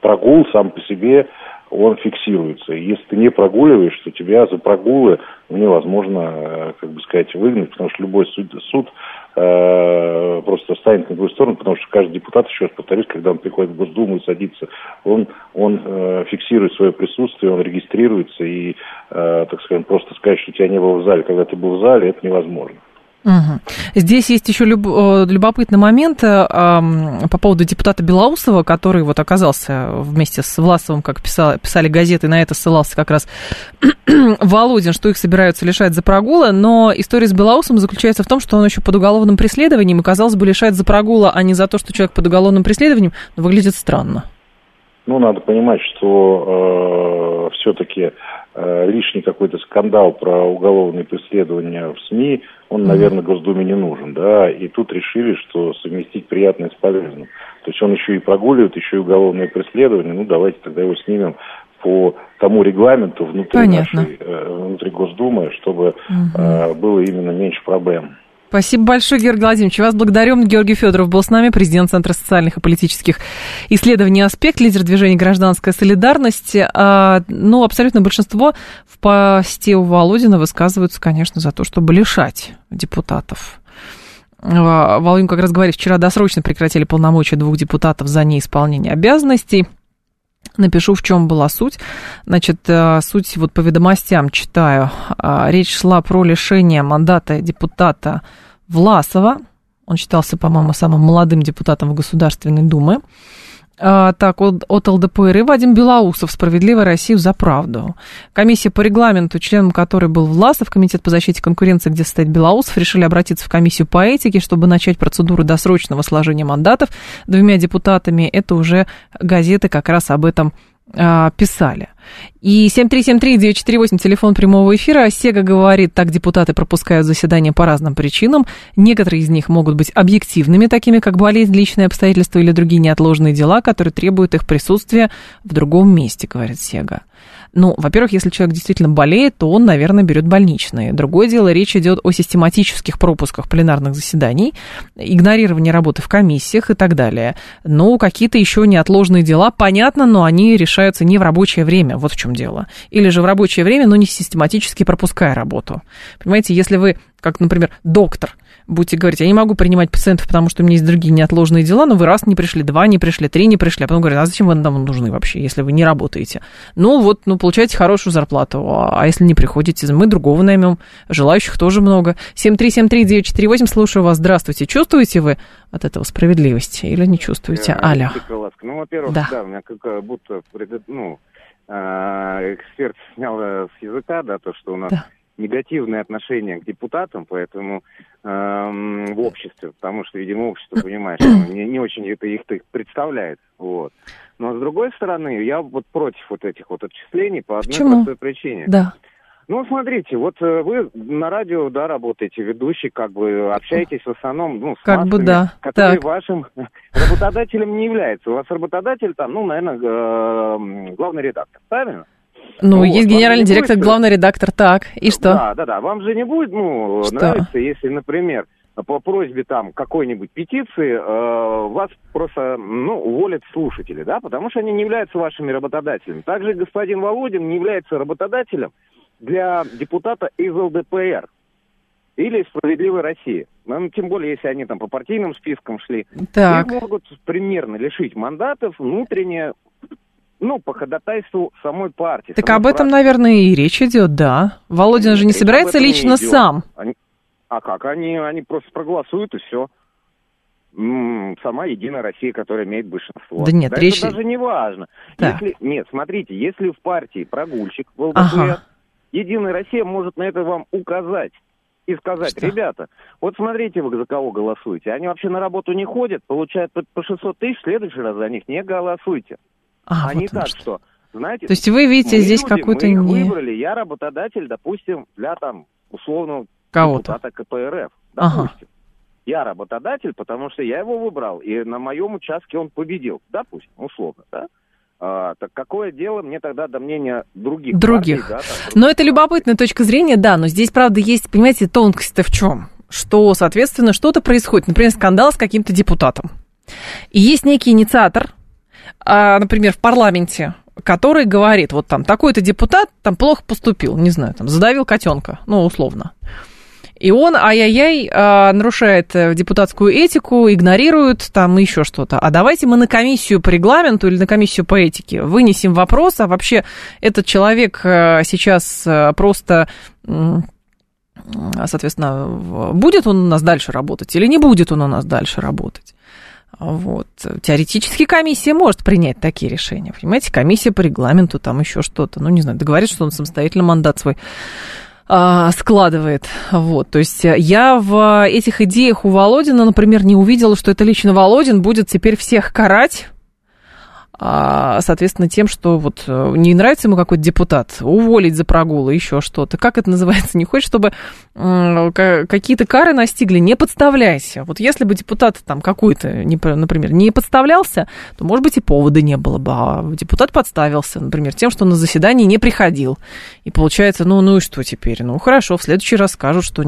[SPEAKER 7] прогул сам по себе он фиксируется. И если ты не прогуливаешь, то тебя за прогулы невозможно, э, как бы сказать, выгнать, потому что любой суд, суд просто станет на твою сторону, потому что каждый депутат, еще раз повторюсь, когда он приходит в Госдуму и садится, он, он э, фиксирует свое присутствие, он регистрируется, и, э, так сказать, просто сказать, что тебя не было в зале, когда ты был в зале, это невозможно.
[SPEAKER 1] Угу. Здесь есть еще люб, э, любопытный момент э, по поводу депутата Белоусова, который вот оказался вместе с Власовым, как писал, писали газеты, на это ссылался как раз Володин, что их собираются лишать за прогулы, но история с Белоусом заключается в том, что он еще под уголовным преследованием, и, казалось бы, лишать за прогула, а не за то, что человек под уголовным преследованием, но выглядит странно.
[SPEAKER 7] Ну, надо понимать, что э, все-таки э, лишний какой-то скандал про уголовные преследования в СМИ – он, наверное, Госдуме не нужен, да, и тут решили, что совместить приятное с полезным. То есть он еще и прогуливает, еще и уголовное преследование, ну давайте тогда его снимем по тому регламенту внутри
[SPEAKER 1] Понятно.
[SPEAKER 7] нашей, э, внутри Госдумы, чтобы угу. э, было именно меньше проблем.
[SPEAKER 1] Спасибо большое, Георгий Владимирович. Вас благодарю. Георгий Федоров был с нами, президент Центра социальных и политических исследований «Аспект», лидер движения «Гражданская солидарность». А, ну, абсолютно большинство в посте у Володина высказываются, конечно, за то, чтобы лишать депутатов а, Володин как раз говорит, вчера досрочно прекратили полномочия двух депутатов за неисполнение обязанностей. Напишу, в чем была суть. Значит, э, суть вот по ведомостям читаю. А, речь шла про лишение мандата депутата Власова. Он считался, по-моему, самым молодым депутатом в Государственной Думе. А, так, от, от ЛДПР и Вадим Белоусов, «Справедливая Россия за правду». Комиссия по регламенту, членом которой был Власов, Комитет по защите конкуренции, где стоит Белоусов, решили обратиться в комиссию по этике, чтобы начать процедуру досрочного сложения мандатов двумя депутатами. Это уже газеты как раз об этом писали. И 7373948, телефон прямого эфира. Сега говорит, так депутаты пропускают заседания по разным причинам. Некоторые из них могут быть объективными, такими как болезнь, личные обстоятельства или другие неотложные дела, которые требуют их присутствия в другом месте, говорит Сега. Ну, во-первых, если человек действительно болеет, то он, наверное, берет больничные. Другое дело, речь идет о систематических пропусках пленарных заседаний, игнорировании работы в комиссиях и так далее. Ну, какие-то еще неотложные дела, понятно, но они решаются не в рабочее время, вот в чем дело. Или же в рабочее время, но не систематически пропуская работу. Понимаете, если вы, как, например, доктор, будете говорить, я не могу принимать пациентов, потому что у меня есть другие неотложные дела, но вы раз не пришли, два не пришли, три не пришли, а потом говорят, а зачем вы нам нужны вообще, если вы не работаете? Ну вот, ну получаете хорошую зарплату, а если не приходите, мы другого наймем, желающих тоже много. 7373948, слушаю вас, здравствуйте. Чувствуете вы от этого справедливости или не чувствуете? Э, Алло.
[SPEAKER 8] Ну, во-первых, да. да, у меня как э, будто, ну, э, эксперт снял с языка, да, то, что у нас да негативное отношение к депутатам, поэтому эм, в обществе, потому что, видимо, общество, понимаешь, не, не очень это их представляет. Вот. Но с другой стороны, я вот против вот этих вот отчислений по одной
[SPEAKER 1] Почему?
[SPEAKER 8] простой причине.
[SPEAKER 1] Да.
[SPEAKER 8] Ну, смотрите, вот э, вы на радио, да, работаете, ведущий, как бы общаетесь в основном, ну, с
[SPEAKER 1] как
[SPEAKER 8] массами,
[SPEAKER 1] бы да.
[SPEAKER 8] которые
[SPEAKER 1] так.
[SPEAKER 8] вашим работодателем не является. У вас работодатель там, ну, наверное, э, главный редактор, правильно?
[SPEAKER 1] Ну,
[SPEAKER 8] Вот,
[SPEAKER 1] есть
[SPEAKER 8] вам
[SPEAKER 1] генеральный
[SPEAKER 8] не
[SPEAKER 1] директор,
[SPEAKER 8] будет-
[SPEAKER 1] главный редактор, так. И что?
[SPEAKER 8] Да, да, да. Вам же не будет, ну,
[SPEAKER 1] Что?
[SPEAKER 8] нравиться, если, например, по просьбе там какой-нибудь петиции э, вас просто, ну, уволят слушатели, да, потому что они не являются вашими работодателями. Также господин Володин не является работодателем для депутата из ЛДПР или «Справедливой России». Ну, тем более, если они там по партийным спискам шли.
[SPEAKER 1] Так.
[SPEAKER 8] Их могут примерно лишить мандатов внутренне, ну, по ходатайству самой партии.
[SPEAKER 1] Так
[SPEAKER 8] самой
[SPEAKER 1] об этом,
[SPEAKER 8] фракции.
[SPEAKER 1] наверное, и речь идет, да. Володин же не собирается
[SPEAKER 8] не
[SPEAKER 1] лично
[SPEAKER 8] идет.
[SPEAKER 1] сам.
[SPEAKER 8] Они- А как? Они, они просто проголосуют и все. Сама Единая Россия, которая имеет большинство.
[SPEAKER 1] Да нет,
[SPEAKER 8] это
[SPEAKER 1] речь-
[SPEAKER 8] даже не важно.
[SPEAKER 1] Так.
[SPEAKER 8] Если, нет, смотрите, если в партии прогульщик в ЛДПР,
[SPEAKER 1] Ага.
[SPEAKER 8] Единая Россия может на это вам указать и сказать,
[SPEAKER 1] Что?
[SPEAKER 8] ребята, вот смотрите вы за кого голосуете. Они вообще на работу не ходят, получают по- по 600 тысяч, в следующий раз за них не голосуйте.
[SPEAKER 1] А,
[SPEAKER 8] А,
[SPEAKER 1] вот
[SPEAKER 8] не так,
[SPEAKER 1] что.
[SPEAKER 8] что, знаете,
[SPEAKER 1] То есть вы видите здесь
[SPEAKER 8] люди,
[SPEAKER 1] какую-то
[SPEAKER 8] мы их
[SPEAKER 1] не...
[SPEAKER 8] выбрали, я работодатель, допустим, для там условного
[SPEAKER 1] Кого-то.
[SPEAKER 8] КПРФ,
[SPEAKER 1] Ага.
[SPEAKER 8] допустим. Я работодатель, потому что я его выбрал, и на моем участке он победил, допустим, условно, да? А, так какое дело мне тогда до мнения других?
[SPEAKER 1] Других.
[SPEAKER 8] партий, да, там,
[SPEAKER 1] Но это любопытная точка зрения, да, но здесь, правда, есть, понимаете, тонкость-то в чем? Что, соответственно, что-то происходит, например, скандал с каким-то депутатом. И есть некий инициатор, например, в парламенте, который говорит, вот там, такой-то депутат там плохо поступил, не знаю, там, задавил котенка, ну, условно. И он, ай-яй-яй, а, нарушает э, депутатскую этику, игнорирует там еще что-то. А давайте мы на комиссию по регламенту или на комиссию по этике вынесем вопрос, а вообще этот человек э, сейчас э, просто, м, соответственно, будет он у нас дальше работать или не будет он у нас дальше работать. Вот. Теоретически комиссия может принять такие решения. Понимаете, комиссия по регламенту, там еще что-то. Ну, не знаю, договорится, что он самостоятельно мандат свой а, складывает. Вот. То есть я в этих идеях у Володина, например, не увидела, что это лично Володин будет теперь всех карать, соответственно, тем, что вот э, не нравится ему какой-то депутат, уволить за прогулы, еще что-то. Как это называется? Не хочешь, чтобы какие-то кары настигли? Не подставляйся. Вот если бы депутат там какой-то, например, не подставлялся, то, может быть, и повода не было бы. А депутат подставился, например, тем, что на заседание не приходил. И получается, ну, ну и что теперь? Ну, хорошо, в следующий раз скажут, что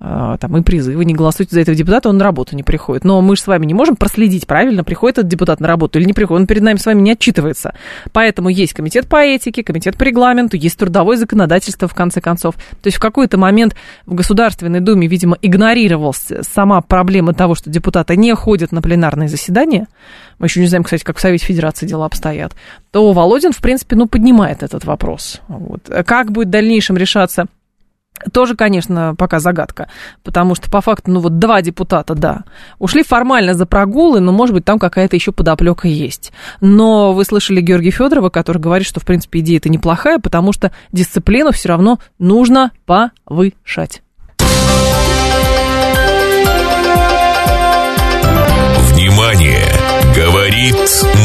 [SPEAKER 1] а, там и призывы, не голосуйте за этого депутата, он на работу не приходит. Но мы же с вами не можем проследить, правильно, приходит этот депутат на работу или не приходит. Он перед нами с вами не отчитывается. Поэтому есть комитет по этике, комитет по регламенту, есть трудовое законодательство, в конце концов. То есть в какой-то момент в Государственной Думе, видимо, игнорировалась сама проблема того, что депутаты не ходят на пленарные заседания. Мы еще не знаем, кстати, как в Совете Федерации дела обстоят. То Володин, в принципе, ну, поднимает этот вопрос. Вот. Как будет в дальнейшем решаться тоже, конечно, пока загадка, потому что по факту, ну вот два депутата, да, ушли формально за прогулы, но, может быть, там какая-то еще подоплека есть. Но вы слышали Георгия Федорова, который говорит, что, в принципе, идея это неплохая, потому что дисциплину все равно нужно повышать.
[SPEAKER 2] Внимание! Говорит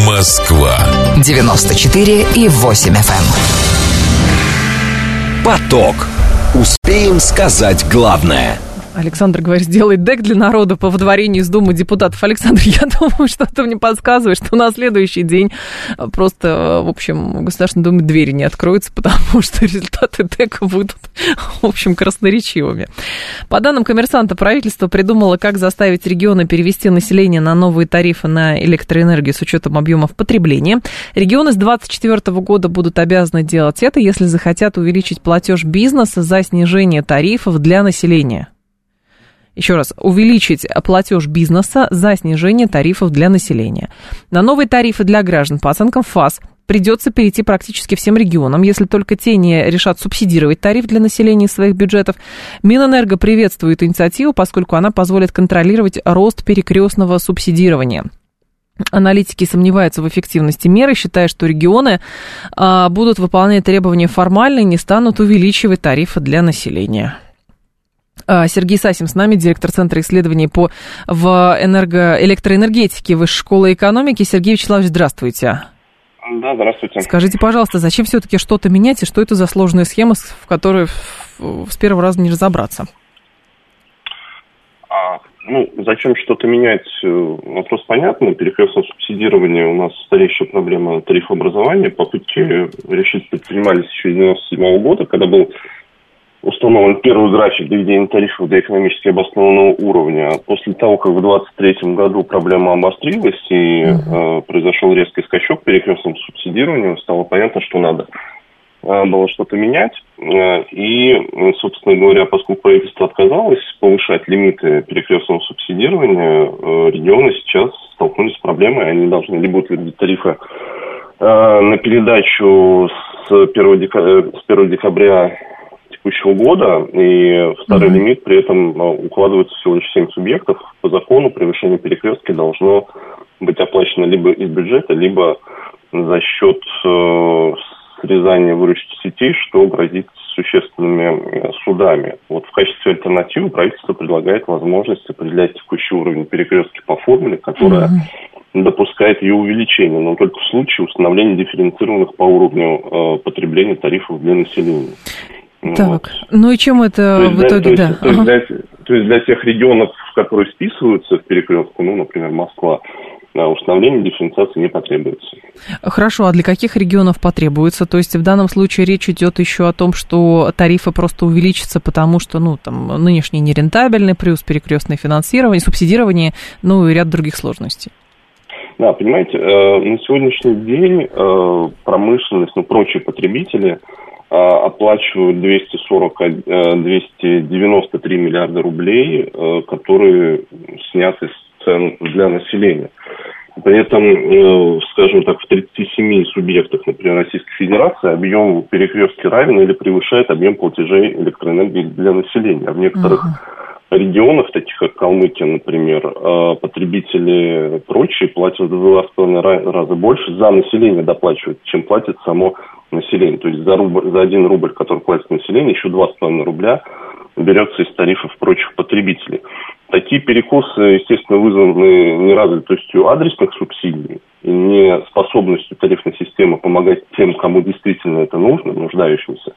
[SPEAKER 2] Москва.
[SPEAKER 6] 94 и 8 FM.
[SPEAKER 2] Поток. Успеем сказать главное.
[SPEAKER 1] Александр говорит, сделает дек для народа по выдворению из Думы депутатов. Александр, я думаю, что ты мне подсказываешь, что на следующий день просто, в общем, в Государственной Думе двери не откроются, потому что результаты дека будут, в общем, красноречивыми. По данным коммерсанта, правительство придумало, как заставить регионы перевести население на новые тарифы на электроэнергию с учетом объемов потребления. Регионы с 2024 года будут обязаны делать это, если захотят увеличить платеж бизнеса за снижение тарифов для населения. Еще раз, увеличить платеж бизнеса за снижение тарифов для населения. На новые тарифы для граждан по оценкам ФАС придется перейти практически всем регионам, если только те не решат субсидировать тариф для населения из своих бюджетов. Минэнерго приветствует инициативу, поскольку она позволит контролировать рост перекрестного субсидирования. Аналитики сомневаются в эффективности меры, считая, что регионы а, будут выполнять требования формально и не станут увеличивать тарифы для населения. А, Сергей Сасим с нами, директор Центра исследований по в энерго, электроэнергетике Высшей школы экономики. Сергей Вячеславович, здравствуйте.
[SPEAKER 9] Да, здравствуйте.
[SPEAKER 1] Скажите, пожалуйста, зачем все-таки что-то менять и что это за сложная схема, в которой с первого раза не разобраться?
[SPEAKER 9] А, ну, зачем что-то менять, э, вопрос понятный. Перекрестное субсидирование у нас старейшая проблема тарифообразования. Попытки решить предпринимались еще с 1997 года, когда был установлен первый график доведения тарифов до экономически обоснованного уровня. После того, как в 2023 году проблема обострилась и э, произошел резкий скачок перекрестным субсидированием, стало понятно, что надо э, было что-то менять. Э, и, собственно говоря, поскольку правительство отказалось повышать лимиты перекрестного субсидирования, э, регионы сейчас столкнулись с проблемой. Они должны либо утвердить тарифы э, на передачу с 1, декабря, с 1 декабря текущего года, и в старый mm-hmm. лимит при этом ну, укладывается всего лишь 7 субъектов. По закону превышение перекрестки должно быть оплачено либо из бюджета, либо за счет э, срезания выручки сетей, что грозит существенными э, судами. Вот в качестве альтернативы правительство предлагает возможность определять текущий уровень перекрестки по формуле, которая mm-hmm. допускает ее увеличение, но только в случае установления дифференцированных по уровню э, потребления тарифов для населения.
[SPEAKER 1] Так, вот. ну и чем это в итоге,
[SPEAKER 9] да? То есть, для, то есть для тех регионов, которые списываются в перекрестку, ну, например, Москва, да, установление дифференциации не потребуется.
[SPEAKER 1] Хорошо, а для каких регионов потребуется? То есть в данном случае речь идет еще о том, что тарифы просто увеличатся, потому что, ну, там, нынешний нерентабельный, плюс перекрестное финансирование, субсидирование, ну и ряд других сложностей.
[SPEAKER 9] Да, понимаете, э, на сегодняшний день э, промышленность, ну, прочие потребители – оплачивают 240, 293 э, миллиарда рублей, э, которые сняты с цен для населения. При этом, э, скажем так, в 37 субъектах, например, Российской Федерации объем перекрестки равен или превышает объем платежей электроэнергии для населения. А в некоторых uh-huh. Регионах, таких как Калмыкия, например, потребители прочие платят в два с половиной раза больше за население доплачивают, чем платит само населения. То есть за, рубль, за один рубль, который платит население, еще 2,5 рубля берется из тарифов прочих потребителей. Такие перекосы, естественно, вызваны неразвитостью адресных субсидий и неспособностью тарифной системы помогать тем, кому действительно это нужно, нуждающимся.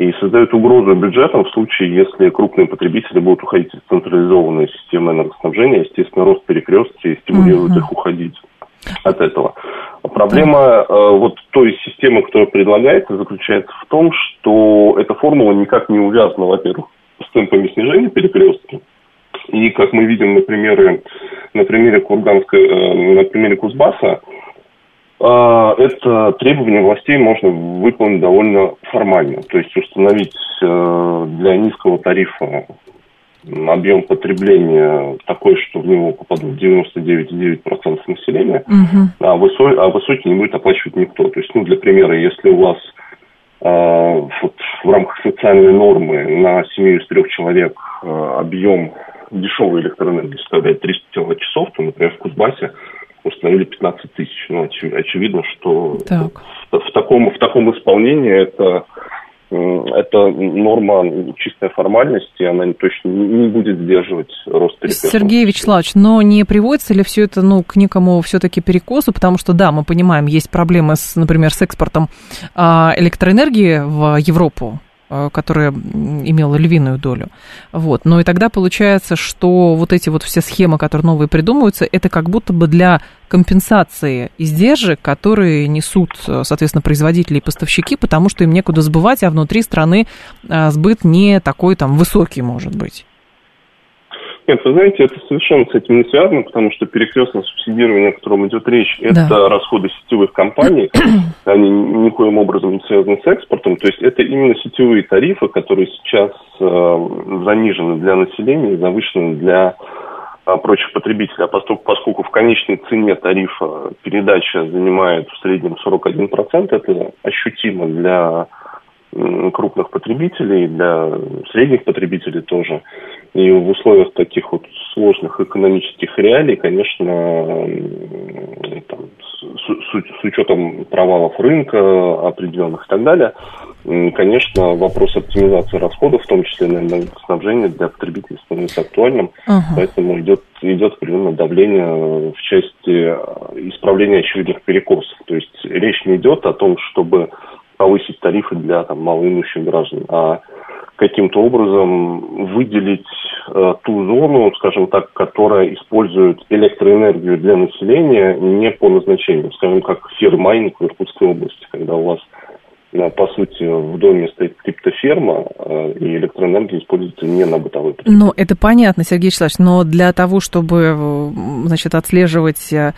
[SPEAKER 9] И создают угрозу бюджетам в случае, если крупные потребители будут уходить из централизованной системы энергоснабжения. Естественно, рост перекрестки стимулирует mm-hmm. их уходить от этого. Проблема э, вот той системы, которая предлагается, заключается в том, что эта формула никак не увязана, во-первых, с темпами снижения перекрестки. И как мы видим на примере, на примере Курганской, э, на примере Кузбасса, э, это требование властей можно выполнить довольно формально. То есть установить э, для низкого тарифа объем потребления такой, что в него попадут 99,9% населения, угу. а, высокий, а высокий не будет оплачивать никто. То есть, ну, для примера, если у вас э, вот, в рамках социальной нормы на семью из трех человек э, объем дешевой электроэнергии составляет 300 киловатт-часов, то, например, в Кузбассе установили 15 тысяч. Ну, оч- очевидно, что так. в, в, таком, в таком исполнении это это норма чистая формальность, и она точно не будет сдерживать рост перекрестного.
[SPEAKER 1] Сергей Вячеславович, но не приводится ли все это ну, к некому все-таки перекосу, потому что, да, мы понимаем, есть проблемы, с, например, с экспортом а, электроэнергии в Европу, которая имела львиную долю. Вот. Но и тогда получается, что вот эти вот все схемы, которые новые придумываются, это как будто бы для компенсации издержек, которые несут, э, соответственно, производители и поставщики, потому что им некуда сбывать, а внутри страны э, сбыт не такой там высокий может быть.
[SPEAKER 9] Нет, вы знаете, это совершенно с этим не связано, потому что перекрестное субсидирование, о котором идет речь, да. это расходы сетевых компаний, они никоим образом не связаны с экспортом, то есть это именно сетевые тарифы, которые сейчас э, занижены для населения завышены для э, прочих потребителей. А поскольку, поскольку в конечной цене тарифа передача занимает в среднем 41%, это ощутимо для крупных потребителей, для средних потребителей тоже. И в условиях таких вот сложных экономических реалий, конечно, там, с, с, с учетом провалов рынка определенных и так далее, конечно, вопрос оптимизации расходов, в том числе на энергоснабжение для потребителей становится актуальным, uh-huh. поэтому идет, идет определенное давление в части исправления очевидных перекосов. То есть речь не идет о том, чтобы повысить тарифы для там, малоимущих граждан, а каким-то образом выделить э, ту зону, скажем так, которая использует электроэнергию для населения не по назначению, скажем, как фермайнинг в Иркутской области, когда у вас по сути, в доме стоит криптоферма, э, и электроэнергия используется не на бытовой
[SPEAKER 1] потребитель. Ну, это понятно, Сергей Вячеславович, но для того, чтобы, значит, отслеживать э,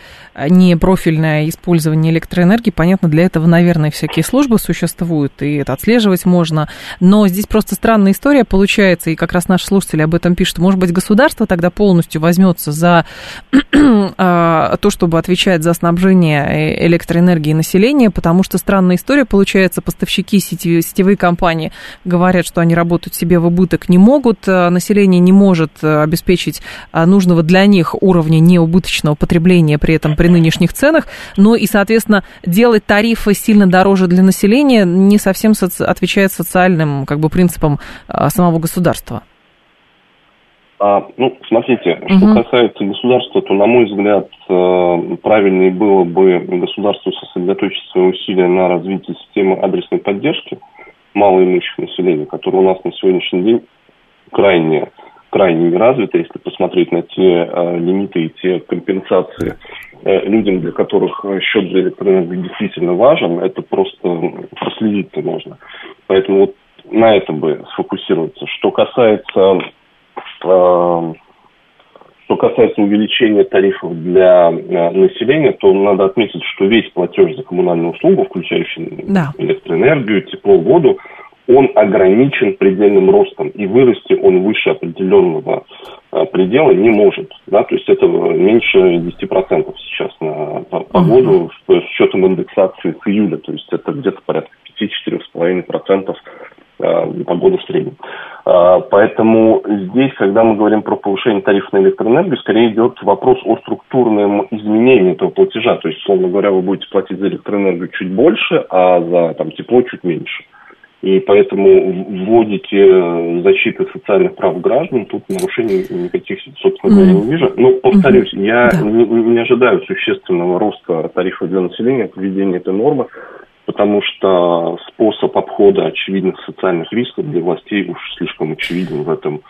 [SPEAKER 1] непрофильное использование электроэнергии, понятно, для этого, наверное, всякие службы существуют, и это отслеживать можно, но здесь просто странная история получается, и как раз наши слушатели об этом пишут, может быть, государство тогда полностью возьмется за то, чтобы отвечать за снабжение э, электроэнергии населения, потому что странная история получается, поставщики сетевые, сетевые компании говорят, что они работать себе в убыток не могут, а население не может э, обеспечить а, нужного для них уровня неубыточного потребления при этом при нынешних ценах, но и, соответственно, делать тарифы сильно дороже для населения не совсем соци- отвечает социальным как бы, принципам самого государства.
[SPEAKER 9] А, ну, смотрите, угу. что касается государства, то, на мой взгляд, э, правильнее было бы государству сосредоточить свои усилия на развитии системы адресной поддержки малоимущих населения, которая у нас на сегодняшний день крайне, крайне не развита, если посмотреть на те э, лимиты и те компенсации э, людям, для которых счет за электроэнергию действительно важен, это просто проследить-то можно. Поэтому вот на этом бы сфокусироваться. Что касается что касается увеличения тарифов для э, населения, то надо отметить, что весь платеж за коммунальную услугу, включающий да. электроэнергию, тепло, воду, он ограничен предельным ростом, и вырасти он выше определенного э, предела не может. Да? То есть это меньше 10% сейчас на погоду uh-huh. с учетом индексации с июля. То есть это где-то порядка 5-4,5% э, погоды в среднем. А, поэтому здесь, когда мы говорим про повышение тарифа на электроэнергию, скорее идет вопрос о структурном изменении этого платежа. То есть, условно говоря, вы будете платить за электроэнергию чуть больше, а за там, тепло чуть меньше. И поэтому вводите защиты социальных прав граждан, тут нарушений никаких, собственно говоря, не вижу. Но, повторюсь, mm-hmm. я да. не, не ожидаю существенного роста тарифа для населения от введения этой нормы потому что способ обхода очевидных социальных рисков для властей уж слишком очевиден в этом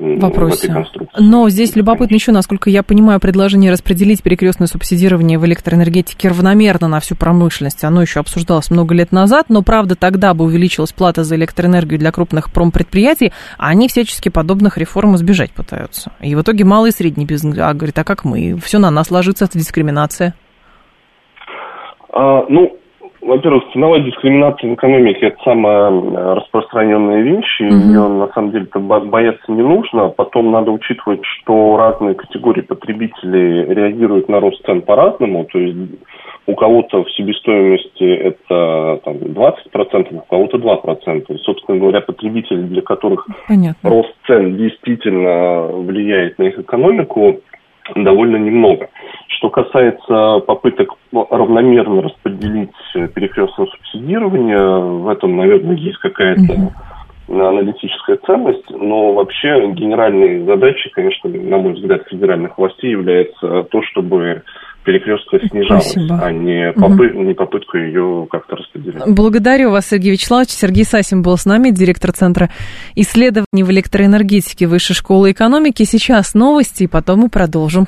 [SPEAKER 1] вопросе. Но здесь любопытно еще, насколько я понимаю, предложение распределить перекрестное субсидирование в электроэнергетике равномерно на всю промышленность. Оно еще обсуждалось много лет назад, но правда тогда бы увеличилась плата за электроэнергию для крупных промпредприятий, а они всячески подобных реформ избежать пытаются. И в итоге малый и средний бизнес а, говорит, а как мы? Все на нас ложится, это дискриминация.
[SPEAKER 9] А, ну, во-первых, ценовая дискриминация в экономике – это самая э, распространенная вещь, и mm-hmm. ее на самом деле бояться не нужно. Потом надо учитывать, что разные категории потребителей реагируют на рост цен по-разному. То есть у кого-то в себестоимости это там, 20%, у кого-то 2%. И, собственно говоря, потребители, для которых Понятно. рост цен действительно влияет на их экономику, довольно немного. Что касается попыток равномерно распределить перекрестное субсидирование, в этом, наверное, есть какая-то аналитическая ценность, но вообще генеральной задачей, конечно, на мой взгляд, федеральных властей является то, чтобы перекрестка снижалась, Спасибо. а не, попы- угу. не попытку ее как-то распределить.
[SPEAKER 1] Благодарю вас, Сергей Вячеславович. Сергей Сасим был с нами, директор Центра исследований в электроэнергетике Высшей школы экономики. Сейчас новости, и потом мы продолжим.